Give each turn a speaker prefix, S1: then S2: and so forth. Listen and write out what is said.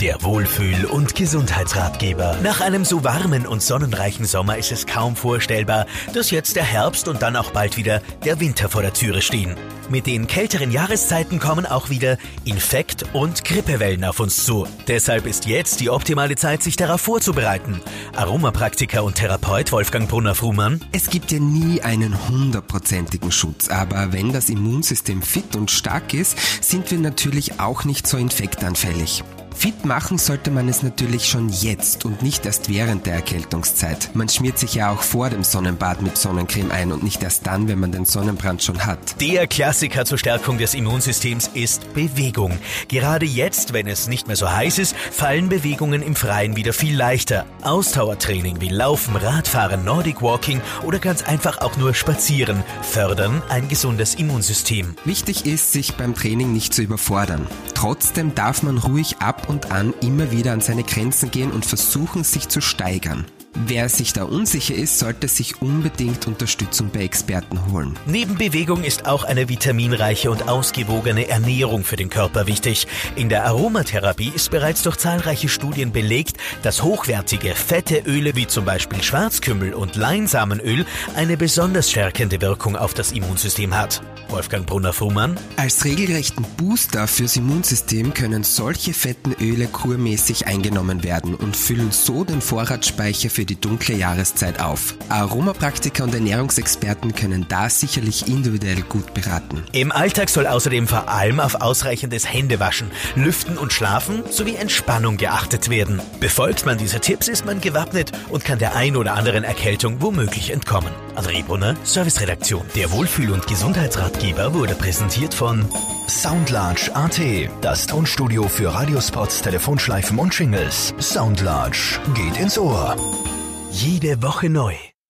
S1: Der Wohlfühl- und Gesundheitsratgeber. Nach einem so warmen und sonnenreichen Sommer ist es kaum vorstellbar, dass jetzt der Herbst und dann auch bald wieder der Winter vor der Türe stehen. Mit den kälteren Jahreszeiten kommen auch wieder Infekt- und Grippewellen auf uns zu. Deshalb ist jetzt die optimale Zeit, sich darauf vorzubereiten. Aromapraktiker und Therapeut Wolfgang Brunner-Frumann.
S2: Es gibt ja nie einen hundertprozentigen Schutz, aber wenn das Immunsystem fit und stark ist, sind wir natürlich auch nicht so infektanfällig. Fit machen sollte man es natürlich schon jetzt und nicht erst während der Erkältungszeit. Man schmiert sich ja auch vor dem Sonnenbad mit Sonnencreme ein und nicht erst dann, wenn man den Sonnenbrand schon hat.
S1: Der Klassiker zur Stärkung des Immunsystems ist Bewegung. Gerade jetzt, wenn es nicht mehr so heiß ist, fallen Bewegungen im Freien wieder viel leichter. Ausdauertraining wie Laufen, Radfahren, Nordic Walking oder ganz einfach auch nur Spazieren fördern ein gesundes Immunsystem.
S2: Wichtig ist, sich beim Training nicht zu überfordern. Trotzdem darf man ruhig ab und an immer wieder an seine Grenzen gehen und versuchen, sich zu steigern. Wer sich da unsicher ist, sollte sich unbedingt Unterstützung bei Experten holen.
S1: Neben Bewegung ist auch eine vitaminreiche und ausgewogene Ernährung für den Körper wichtig. In der Aromatherapie ist bereits durch zahlreiche Studien belegt, dass hochwertige fette Öle wie zum Beispiel Schwarzkümmel und Leinsamenöl eine besonders stärkende Wirkung auf das Immunsystem hat. Wolfgang Brunner-Fuhrmann.
S2: Als regelrechten Booster fürs Immunsystem können solche fetten Öle kurmäßig eingenommen werden und füllen so den Vorratsspeicher für die dunkle Jahreszeit auf. Aromapraktiker und Ernährungsexperten können da sicherlich individuell gut beraten.
S1: Im Alltag soll außerdem vor allem auf ausreichendes Händewaschen, Lüften und Schlafen sowie Entspannung geachtet werden. Befolgt man diese Tipps, ist man gewappnet und kann der ein oder anderen Erkältung womöglich entkommen. André Brunner, Serviceredaktion. Der Wohlfühl- und Gesundheitsratgeber wurde präsentiert von
S3: Soundlarge AT, das Tonstudio für Radiospots, Telefonschleifen und Shingles. Soundlarge geht ins Ohr.
S1: Jede Woche neu.